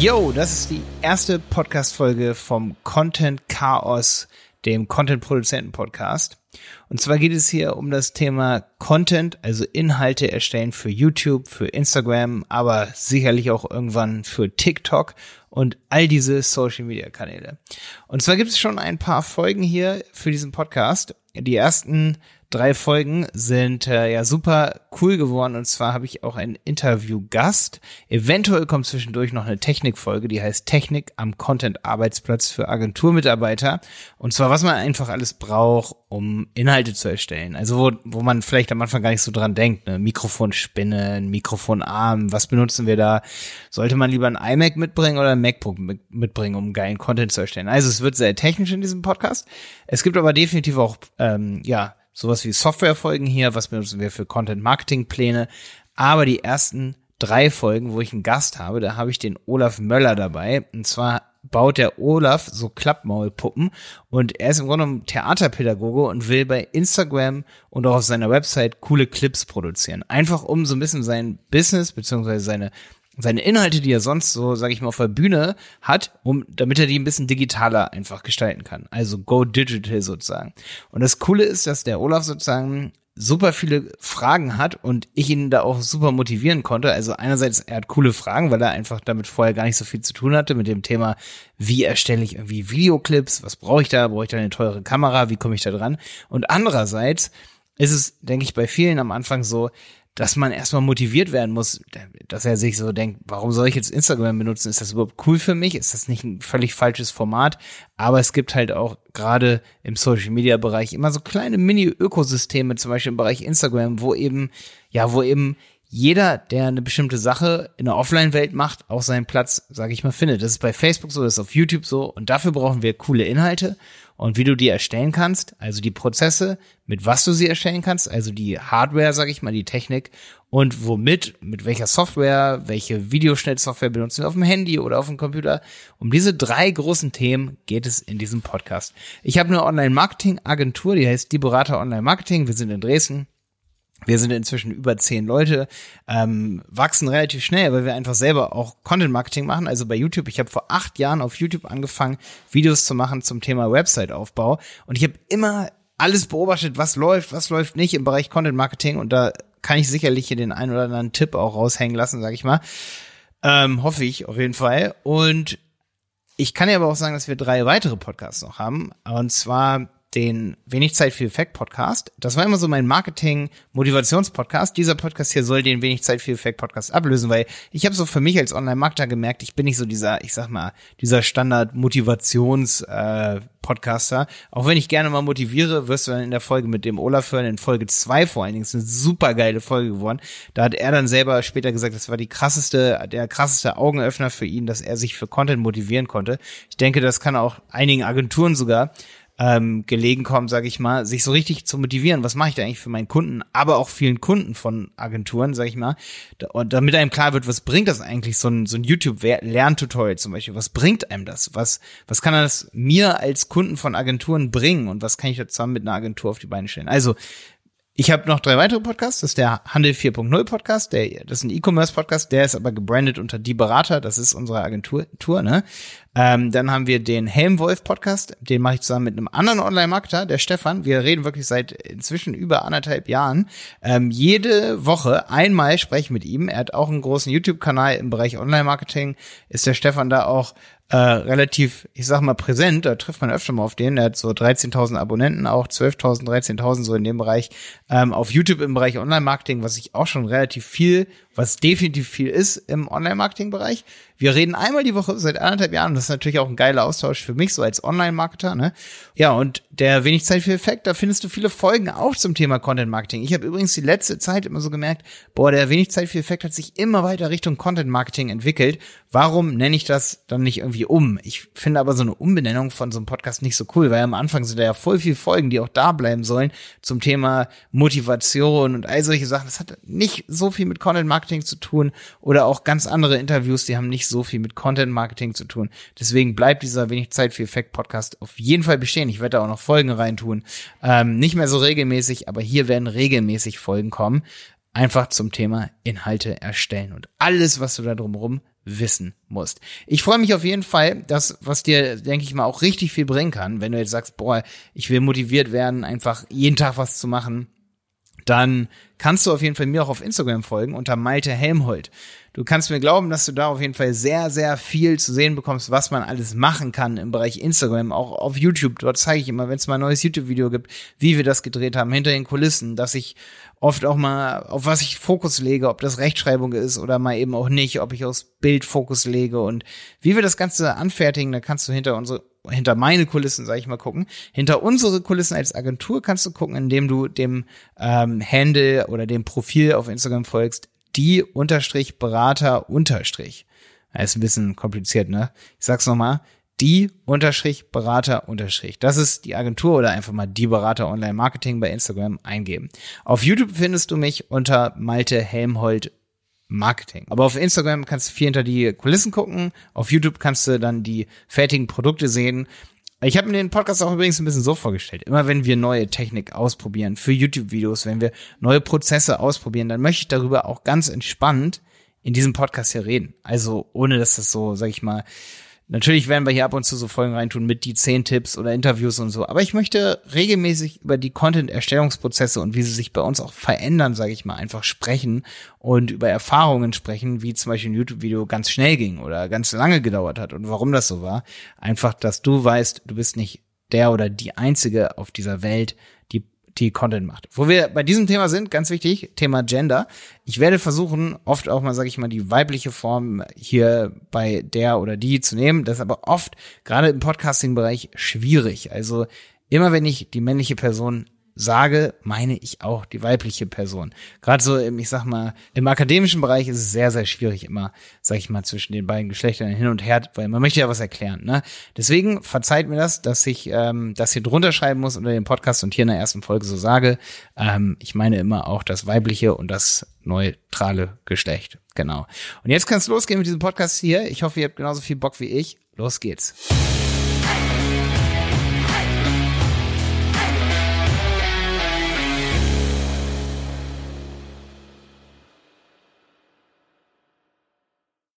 Yo, das ist die erste Podcast-Folge vom Content Chaos, dem Content-Produzenten-Podcast. Und zwar geht es hier um das Thema Content, also Inhalte erstellen für YouTube, für Instagram, aber sicherlich auch irgendwann für TikTok und all diese Social-Media-Kanäle. Und zwar gibt es schon ein paar Folgen hier für diesen Podcast. Die ersten drei Folgen sind äh, ja super cool geworden und zwar habe ich auch einen Interviewgast. Eventuell kommt zwischendurch noch eine Technikfolge, die heißt Technik am Content Arbeitsplatz für Agenturmitarbeiter und zwar was man einfach alles braucht, um Inhalte zu erstellen. Also wo, wo man vielleicht am Anfang gar nicht so dran denkt, ne? Mikrofonspinne, Mikrofonarm, was benutzen wir da? Sollte man lieber ein iMac mitbringen oder ein MacBook mitbringen, um geilen Content zu erstellen? Also es wird sehr technisch in diesem Podcast. Es gibt aber definitiv auch ähm, ja sowas wie Softwarefolgen hier, was benutzen wir für Content-Marketing-Pläne. Aber die ersten drei Folgen, wo ich einen Gast habe, da habe ich den Olaf Möller dabei. Und zwar baut der Olaf so Klappmaulpuppen und er ist im Grunde genommen Theaterpädagoge und will bei Instagram und auch auf seiner Website coole Clips produzieren. Einfach um so ein bisschen sein Business beziehungsweise seine seine Inhalte, die er sonst so, sage ich mal, auf der Bühne hat, um, damit er die ein bisschen digitaler einfach gestalten kann. Also go digital sozusagen. Und das Coole ist, dass der Olaf sozusagen super viele Fragen hat und ich ihn da auch super motivieren konnte. Also einerseits, er hat coole Fragen, weil er einfach damit vorher gar nicht so viel zu tun hatte mit dem Thema, wie erstelle ich irgendwie Videoclips, was brauche ich da, brauche ich da eine teure Kamera, wie komme ich da dran? Und andererseits ist es, denke ich, bei vielen am Anfang so, dass man erstmal motiviert werden muss, dass er sich so denkt, warum soll ich jetzt Instagram benutzen? Ist das überhaupt cool für mich? Ist das nicht ein völlig falsches Format? Aber es gibt halt auch gerade im Social Media Bereich immer so kleine Mini-Ökosysteme, zum Beispiel im Bereich Instagram, wo eben, ja, wo eben jeder, der eine bestimmte Sache in der Offline-Welt macht, auch seinen Platz, sage ich mal, findet. Das ist bei Facebook so, das ist auf YouTube so und dafür brauchen wir coole Inhalte und wie du die erstellen kannst, also die Prozesse, mit was du sie erstellen kannst, also die Hardware, sage ich mal, die Technik und womit, mit welcher Software, welche Videoschnittsoftware benutzen wir auf dem Handy oder auf dem Computer. Um diese drei großen Themen geht es in diesem Podcast. Ich habe eine Online-Marketing-Agentur, die heißt Die Berater Online-Marketing. Wir sind in Dresden. Wir sind inzwischen über zehn Leute, ähm, wachsen relativ schnell, weil wir einfach selber auch Content Marketing machen. Also bei YouTube, ich habe vor acht Jahren auf YouTube angefangen, Videos zu machen zum Thema Website-Aufbau. Und ich habe immer alles beobachtet, was läuft, was läuft nicht im Bereich Content Marketing. Und da kann ich sicherlich hier den einen oder anderen Tipp auch raushängen lassen, sage ich mal. Ähm, hoffe ich auf jeden Fall. Und ich kann ja aber auch sagen, dass wir drei weitere Podcasts noch haben. Und zwar den Wenig Zeit viel Effekt Podcast. Das war immer so mein Marketing Motivations Podcast. Dieser Podcast hier soll den Wenig Zeit viel Effekt Podcast ablösen, weil ich habe so für mich als Online Marketer gemerkt, ich bin nicht so dieser, ich sag mal, dieser Standard Motivations äh, Podcaster. Auch wenn ich gerne mal motiviere, wirst du dann in der Folge mit dem Olaf hören, in Folge zwei vor allen Dingen, ist eine super geile Folge geworden. Da hat er dann selber später gesagt, das war die krasseste, der krasseste Augenöffner für ihn, dass er sich für Content motivieren konnte. Ich denke, das kann auch einigen Agenturen sogar ähm, gelegen kommen, sage ich mal, sich so richtig zu motivieren. Was mache ich da eigentlich für meinen Kunden, aber auch vielen Kunden von Agenturen, sage ich mal, und damit einem klar wird, was bringt das eigentlich so ein, so ein YouTube-Lerntutorial zum Beispiel? Was bringt einem das? Was was kann das mir als Kunden von Agenturen bringen und was kann ich da zusammen mit einer Agentur auf die Beine stellen? Also ich habe noch drei weitere Podcasts. Das ist der Handel 4.0 Podcast. Der, das ist ein E-Commerce Podcast. Der ist aber gebrandet unter Die Berater. Das ist unsere Agentur. Ne? Ähm, dann haben wir den Helmwolf Podcast. Den mache ich zusammen mit einem anderen Online-Marketer, der Stefan. Wir reden wirklich seit inzwischen über anderthalb Jahren. Ähm, jede Woche einmal spreche ich mit ihm. Er hat auch einen großen YouTube-Kanal im Bereich Online-Marketing. Ist der Stefan da auch äh, relativ, ich sag mal, präsent. Da trifft man öfter mal auf den. Der hat so 13.000 Abonnenten, auch 12.000, 13.000 so in dem Bereich. Ähm, auf YouTube im Bereich Online-Marketing, was ich auch schon relativ viel was definitiv viel ist im Online-Marketing-Bereich. Wir reden einmal die Woche seit anderthalb Jahren. Das ist natürlich auch ein geiler Austausch für mich, so als Online-Marketer. Ne? Ja, und der wenig Zeit für Effekt, da findest du viele Folgen auch zum Thema Content-Marketing. Ich habe übrigens die letzte Zeit immer so gemerkt, boah, der wenig Zeit für Effekt hat sich immer weiter Richtung Content-Marketing entwickelt. Warum nenne ich das dann nicht irgendwie um? Ich finde aber so eine Umbenennung von so einem Podcast nicht so cool, weil am Anfang sind da ja voll viele Folgen, die auch da bleiben sollen zum Thema Motivation und all solche Sachen. Das hat nicht so viel mit Content-Marketing Marketing zu tun oder auch ganz andere Interviews, die haben nicht so viel mit Content Marketing zu tun. Deswegen bleibt dieser wenig Zeit für Effekt Podcast auf jeden Fall bestehen. Ich werde da auch noch Folgen reintun. Ähm, nicht mehr so regelmäßig, aber hier werden regelmäßig Folgen kommen. Einfach zum Thema Inhalte erstellen und alles, was du da drumherum wissen musst. Ich freue mich auf jeden Fall, dass, was dir, denke ich mal, auch richtig viel bringen kann, wenn du jetzt sagst, boah, ich will motiviert werden, einfach jeden Tag was zu machen, dann kannst du auf jeden Fall mir auch auf Instagram folgen unter Malte Helmholt. Du kannst mir glauben, dass du da auf jeden Fall sehr, sehr viel zu sehen bekommst, was man alles machen kann im Bereich Instagram, auch auf YouTube. Dort zeige ich immer, wenn es mal ein neues YouTube-Video gibt, wie wir das gedreht haben, hinter den Kulissen, dass ich oft auch mal, auf was ich Fokus lege, ob das Rechtschreibung ist oder mal eben auch nicht, ob ich aufs Bild Fokus lege und wie wir das Ganze anfertigen, da kannst du hinter unsere hinter meine Kulissen, sag ich mal, gucken. Hinter unsere Kulissen als Agentur kannst du gucken, indem du dem ähm, Handle oder dem Profil auf Instagram folgst, die unterstrich Berater unterstrich. Das ist ein bisschen kompliziert, ne? Ich sag's nochmal. Die unterstrich Berater unterstrich. Das ist die Agentur oder einfach mal die Berater Online Marketing bei Instagram eingeben. Auf YouTube findest du mich unter Malte Helmholt Marketing. Aber auf Instagram kannst du viel hinter die Kulissen gucken. Auf YouTube kannst du dann die fertigen Produkte sehen. Ich habe mir den Podcast auch übrigens ein bisschen so vorgestellt. Immer wenn wir neue Technik ausprobieren für YouTube-Videos, wenn wir neue Prozesse ausprobieren, dann möchte ich darüber auch ganz entspannt in diesem Podcast hier reden. Also ohne dass das so, sag ich mal, Natürlich werden wir hier ab und zu so Folgen reintun mit die zehn Tipps oder Interviews und so. Aber ich möchte regelmäßig über die Content-Erstellungsprozesse und wie sie sich bei uns auch verändern, sage ich mal, einfach sprechen und über Erfahrungen sprechen, wie zum Beispiel ein YouTube-Video ganz schnell ging oder ganz lange gedauert hat und warum das so war. Einfach, dass du weißt, du bist nicht der oder die einzige auf dieser Welt, die Content macht. Wo wir bei diesem Thema sind, ganz wichtig, Thema Gender. Ich werde versuchen, oft auch mal, sage ich mal, die weibliche Form hier bei der oder die zu nehmen. Das ist aber oft, gerade im Podcasting-Bereich, schwierig. Also immer wenn ich die männliche Person sage, meine ich auch die weibliche Person. Gerade so im, ich sag mal, im akademischen Bereich ist es sehr, sehr schwierig immer, sag ich mal, zwischen den beiden Geschlechtern hin und her, weil man möchte ja was erklären. Ne? Deswegen verzeiht mir das, dass ich ähm, das hier drunter schreiben muss unter dem Podcast und hier in der ersten Folge so sage. Ähm, ich meine immer auch das weibliche und das neutrale Geschlecht. Genau. Und jetzt kann es losgehen mit diesem Podcast hier. Ich hoffe, ihr habt genauso viel Bock wie ich. Los geht's.